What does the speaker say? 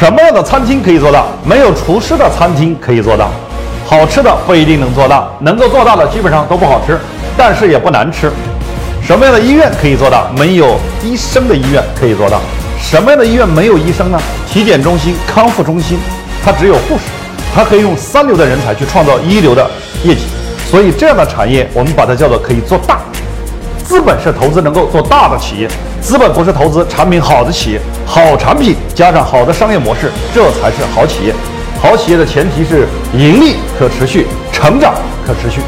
什么样的餐厅可以做大？没有厨师的餐厅可以做大，好吃的不一定能做大，能够做大的基本上都不好吃，但是也不难吃。什么样的医院可以做大？没有医生的医院可以做大。什么样的医院没有医生呢？体检中心、康复中心，它只有护士，它可以用三流的人才去创造一流的业绩。所以这样的产业，我们把它叫做可以做大。资本是投资能够做大的企业，资本不是投资产品好的企业。好产品加上好的商业模式，这才是好企业。好企业的前提是盈利可持续，成长可持续。